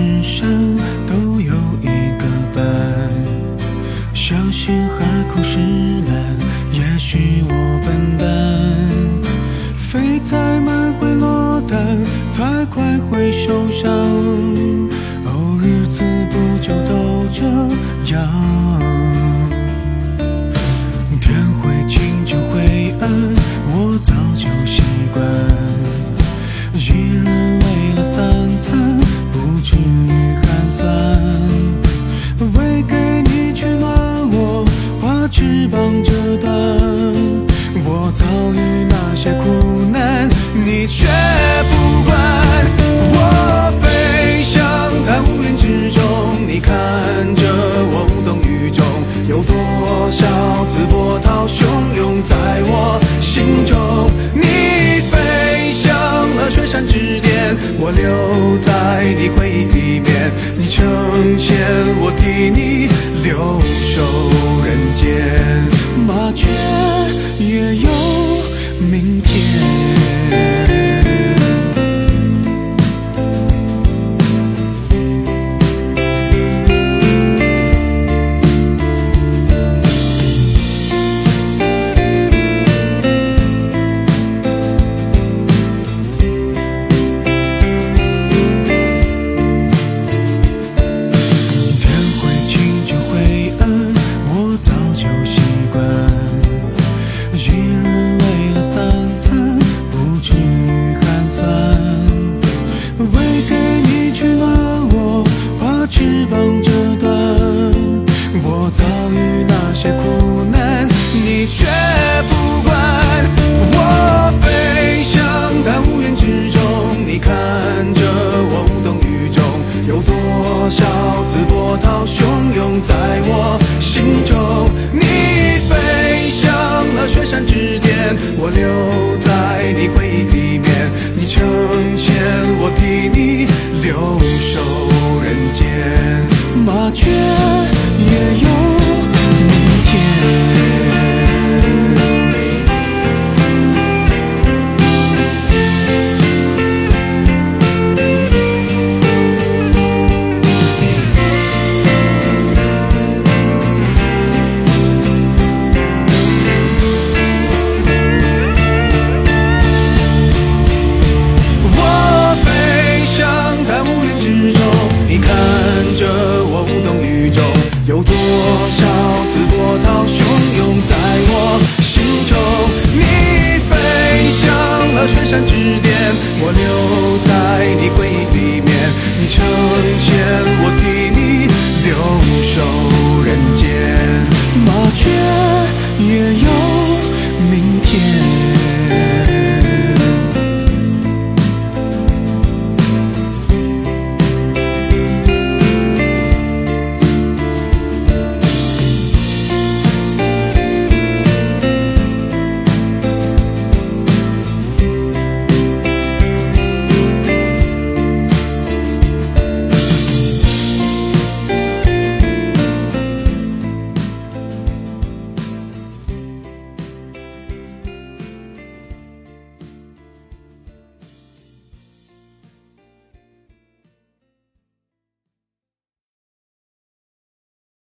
世上都有一个伴，相信海枯石烂，也许我笨蛋，飞太慢会落单，太快会受伤，哦，日子不就都这样？翅膀折断。我遭遇那些苦难，你却不管。我飞翔在乌云之中，你看着我无动于衷。有多少次波涛汹涌在我心中？你飞向了雪山之巅，我留在你回忆里面。你成仙，我替你多少次波涛汹涌在我心中？你飞向了雪山之巅，我留在你回忆里面。你成仙，我替你留守人间。麻雀有多少次波涛汹涌在我心中？你飞向了雪山之巅，我留在你回忆里面。你成